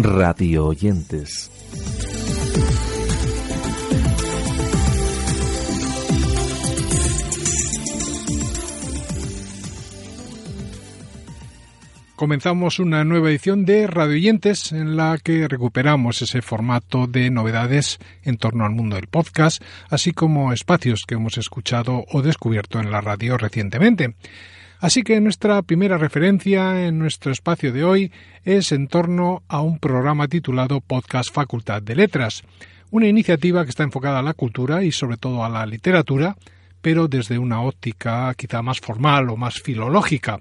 Radio oyentes. Comenzamos una nueva edición de Radio Oyentes en la que recuperamos ese formato de novedades en torno al mundo del podcast, así como espacios que hemos escuchado o descubierto en la radio recientemente. Así que nuestra primera referencia en nuestro espacio de hoy es en torno a un programa titulado Podcast Facultad de Letras, una iniciativa que está enfocada a la cultura y sobre todo a la literatura, pero desde una óptica quizá más formal o más filológica.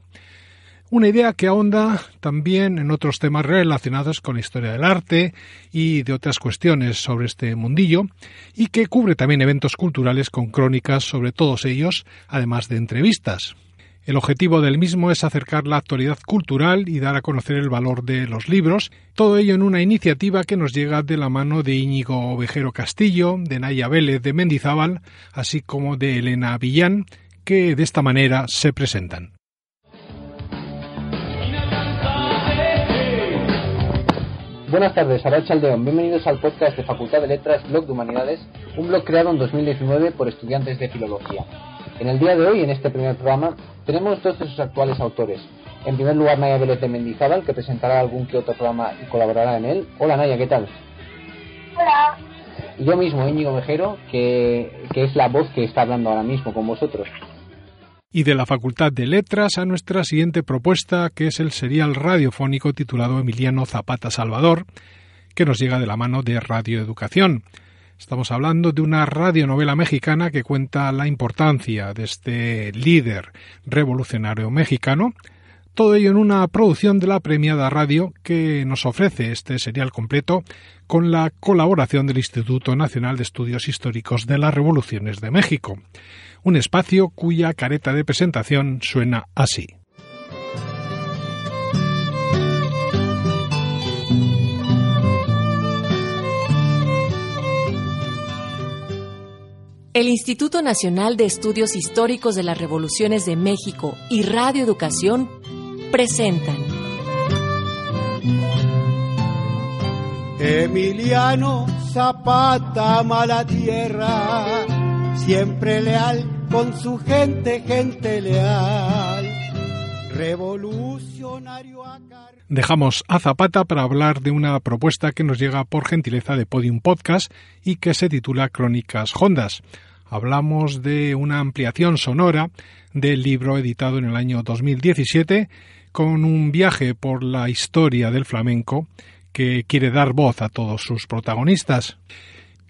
Una idea que ahonda también en otros temas relacionados con la historia del arte y de otras cuestiones sobre este mundillo, y que cubre también eventos culturales con crónicas sobre todos ellos, además de entrevistas. El objetivo del mismo es acercar la actualidad cultural y dar a conocer el valor de los libros, todo ello en una iniciativa que nos llega de la mano de Íñigo Ovejero Castillo, de Naya Vélez de Mendizábal, así como de Elena Villán, que de esta manera se presentan. Buenas tardes, Aracha Aldeón. Bienvenidos al podcast de Facultad de Letras, Blog de Humanidades, un blog creado en 2019 por estudiantes de Filología. En el día de hoy, en este primer programa, tenemos dos de sus actuales autores. En primer lugar, Naya Vélez de Mendizábal, que presentará algún que otro programa y colaborará en él. Hola Naya, ¿qué tal? Hola. Y yo mismo, Íñigo Vejero, que, que es la voz que está hablando ahora mismo con vosotros y de la Facultad de Letras a nuestra siguiente propuesta, que es el serial radiofónico titulado Emiliano Zapata Salvador, que nos llega de la mano de Radio Educación. Estamos hablando de una radionovela mexicana que cuenta la importancia de este líder revolucionario mexicano, todo ello en una producción de la premiada radio que nos ofrece este serial completo con la colaboración del Instituto Nacional de Estudios Históricos de las Revoluciones de México un espacio cuya careta de presentación suena así. El Instituto Nacional de Estudios Históricos de las Revoluciones de México y Radio Educación presentan Emiliano Zapata Mala Tierra, siempre leal con su gente, gente leal. Revolucionario Dejamos a Zapata para hablar de una propuesta que nos llega por gentileza de Podium Podcast y que se titula Crónicas Hondas. Hablamos de una ampliación sonora del libro editado en el año 2017 con un viaje por la historia del flamenco que quiere dar voz a todos sus protagonistas.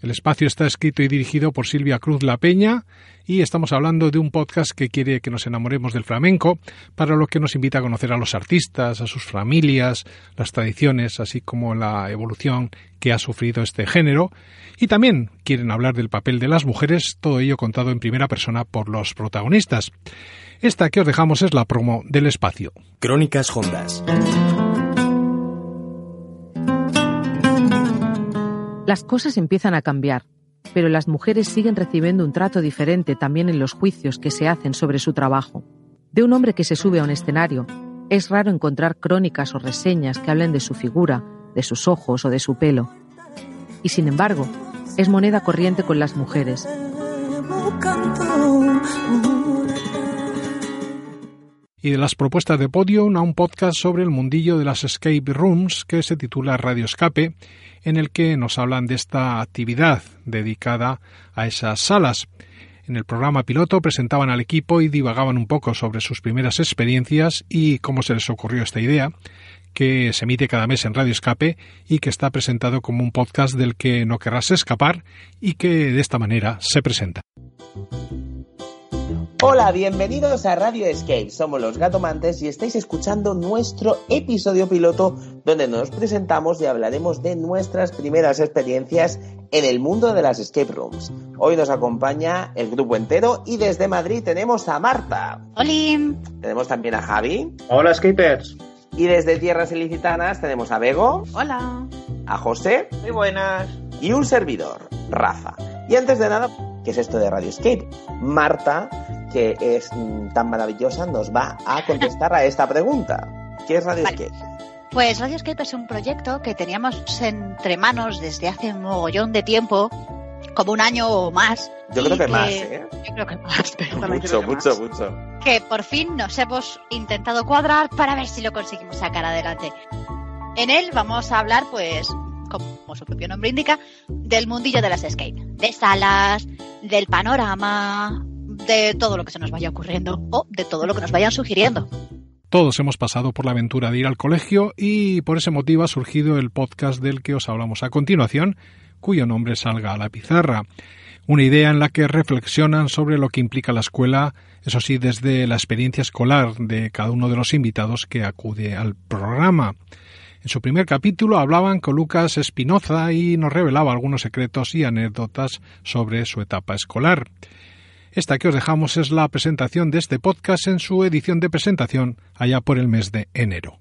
El espacio está escrito y dirigido por Silvia Cruz La Peña y estamos hablando de un podcast que quiere que nos enamoremos del flamenco, para lo que nos invita a conocer a los artistas, a sus familias, las tradiciones, así como la evolución que ha sufrido este género, y también quieren hablar del papel de las mujeres, todo ello contado en primera persona por los protagonistas. Esta que os dejamos es la promo del espacio. Crónicas Hondas. Las cosas empiezan a cambiar pero las mujeres siguen recibiendo un trato diferente también en los juicios que se hacen sobre su trabajo. De un hombre que se sube a un escenario, es raro encontrar crónicas o reseñas que hablen de su figura, de sus ojos o de su pelo. Y sin embargo, es moneda corriente con las mujeres. Y de las propuestas de Podium a un podcast sobre el mundillo de las escape rooms que se titula Radio Escape en el que nos hablan de esta actividad dedicada a esas salas. En el programa piloto presentaban al equipo y divagaban un poco sobre sus primeras experiencias y cómo se les ocurrió esta idea, que se emite cada mes en Radio Escape y que está presentado como un podcast del que no querrás escapar y que de esta manera se presenta. Hola, bienvenidos a Radio Escape. Somos los Gatomantes y estáis escuchando nuestro episodio piloto donde nos presentamos y hablaremos de nuestras primeras experiencias en el mundo de las escape rooms. Hoy nos acompaña el grupo entero y desde Madrid tenemos a Marta. Hola. Tenemos también a Javi. Hola, escapers. Y desde Tierras Ilicitanas tenemos a Bego. Hola. A José. Muy buenas. Y un servidor, Rafa. Y antes de nada, ¿qué es esto de Radio Escape? Marta, que es mm, tan maravillosa, nos va a contestar a esta pregunta. ¿Qué es Radio Vale. Escape? Pues Radio Escape es un proyecto que teníamos entre manos desde hace un mogollón de tiempo, como un año o más. Yo creo que más, ¿eh? Yo creo que más, pero Mucho, creo que mucho, más. mucho. que por fin nos hemos intentado cuadrar para ver si lo conseguimos sacar adelante. En él vamos a hablar, pues, como su propio nombre indica, del mundillo de las escape, de salas, del panorama, de todo lo que se nos vaya ocurriendo o de todo lo que nos vayan sugiriendo. Todos hemos pasado por la aventura de ir al colegio y por ese motivo ha surgido el podcast del que os hablamos a continuación, cuyo nombre salga a la pizarra. Una idea en la que reflexionan sobre lo que implica la escuela, eso sí, desde la experiencia escolar de cada uno de los invitados que acude al programa. En su primer capítulo hablaban con Lucas Espinoza y nos revelaba algunos secretos y anécdotas sobre su etapa escolar. Esta que os dejamos es la presentación de este podcast en su edición de presentación allá por el mes de enero.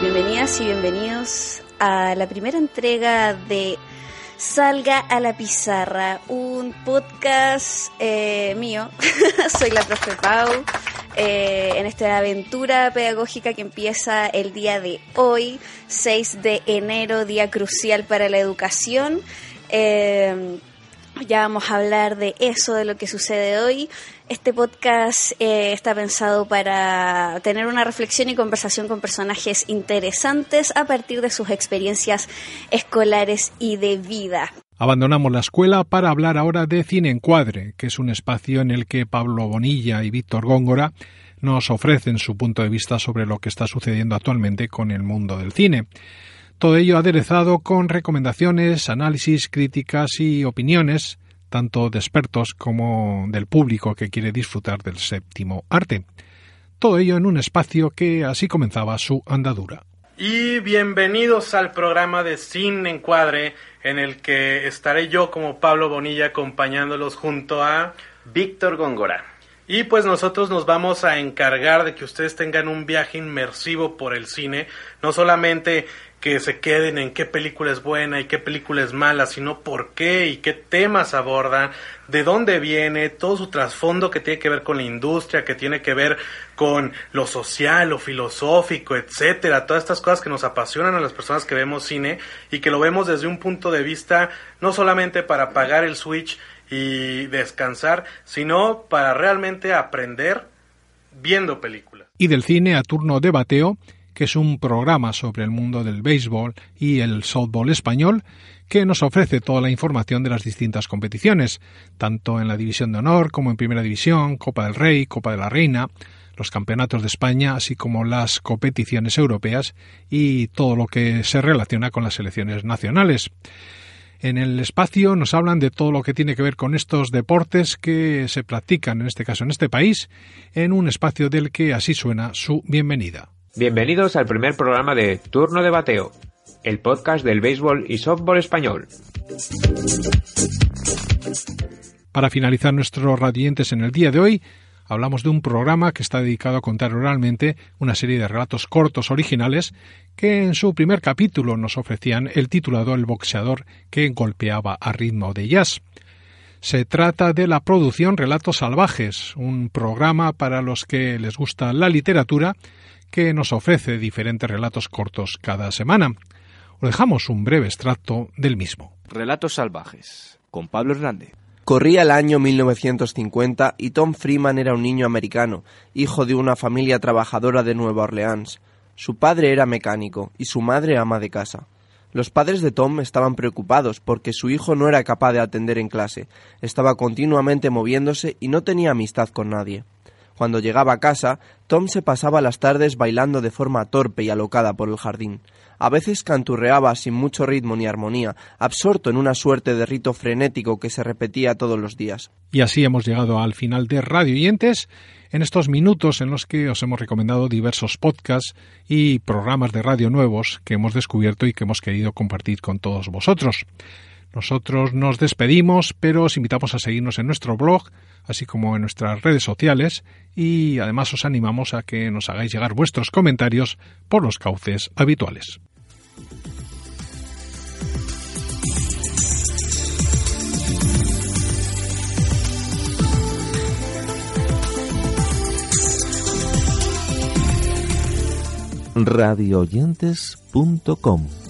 Bienvenidas y bienvenidos a la primera entrega de Salga a la Pizarra, un podcast eh, mío. Soy la profe Pau. Eh, en esta aventura pedagógica que empieza el día de hoy, 6 de enero, día crucial para la educación. Eh, ya vamos a hablar de eso, de lo que sucede hoy. Este podcast eh, está pensado para tener una reflexión y conversación con personajes interesantes a partir de sus experiencias escolares y de vida. Abandonamos la escuela para hablar ahora de Cine Encuadre, que es un espacio en el que Pablo Bonilla y Víctor Góngora nos ofrecen su punto de vista sobre lo que está sucediendo actualmente con el mundo del cine. Todo ello aderezado con recomendaciones, análisis, críticas y opiniones, tanto de expertos como del público que quiere disfrutar del séptimo arte. Todo ello en un espacio que así comenzaba su andadura. Y bienvenidos al programa de Sin Encuadre, en el que estaré yo como Pablo Bonilla acompañándolos junto a Víctor Góngora. Y pues nosotros nos vamos a encargar de que ustedes tengan un viaje inmersivo por el cine, no solamente que se queden en qué película es buena y qué película es mala, sino por qué y qué temas abordan, de dónde viene, todo su trasfondo que tiene que ver con la industria, que tiene que ver con lo social, lo filosófico, etcétera, todas estas cosas que nos apasionan a las personas que vemos cine y que lo vemos desde un punto de vista no solamente para apagar el switch y descansar, sino para realmente aprender viendo películas. Y del cine a turno de bateo, que es un programa sobre el mundo del béisbol y el softball español, que nos ofrece toda la información de las distintas competiciones, tanto en la División de Honor como en Primera División, Copa del Rey, Copa de la Reina, los campeonatos de España, así como las competiciones europeas y todo lo que se relaciona con las selecciones nacionales. En el espacio nos hablan de todo lo que tiene que ver con estos deportes que se practican, en este caso en este país, en un espacio del que así suena su bienvenida. Bienvenidos al primer programa de Turno de Bateo, el podcast del béisbol y softball español. Para finalizar nuestros radiantes en el día de hoy, hablamos de un programa que está dedicado a contar oralmente una serie de relatos cortos originales que en su primer capítulo nos ofrecían el titulado El boxeador que golpeaba a ritmo de jazz. Se trata de la producción Relatos Salvajes, un programa para los que les gusta la literatura que nos ofrece diferentes relatos cortos cada semana. Os dejamos un breve extracto del mismo. Relatos salvajes, con Pablo Hernández. Corría el año 1950 y Tom Freeman era un niño americano, hijo de una familia trabajadora de Nueva Orleans. Su padre era mecánico y su madre ama de casa. Los padres de Tom estaban preocupados porque su hijo no era capaz de atender en clase, estaba continuamente moviéndose y no tenía amistad con nadie. Cuando llegaba a casa, Tom se pasaba las tardes bailando de forma torpe y alocada por el jardín. A veces canturreaba sin mucho ritmo ni armonía, absorto en una suerte de rito frenético que se repetía todos los días. Y así hemos llegado al final de Radio Oyentes, en estos minutos en los que os hemos recomendado diversos podcasts y programas de radio nuevos que hemos descubierto y que hemos querido compartir con todos vosotros. Nosotros nos despedimos, pero os invitamos a seguirnos en nuestro blog, así como en nuestras redes sociales, y además os animamos a que nos hagáis llegar vuestros comentarios por los cauces habituales. radioyentes.com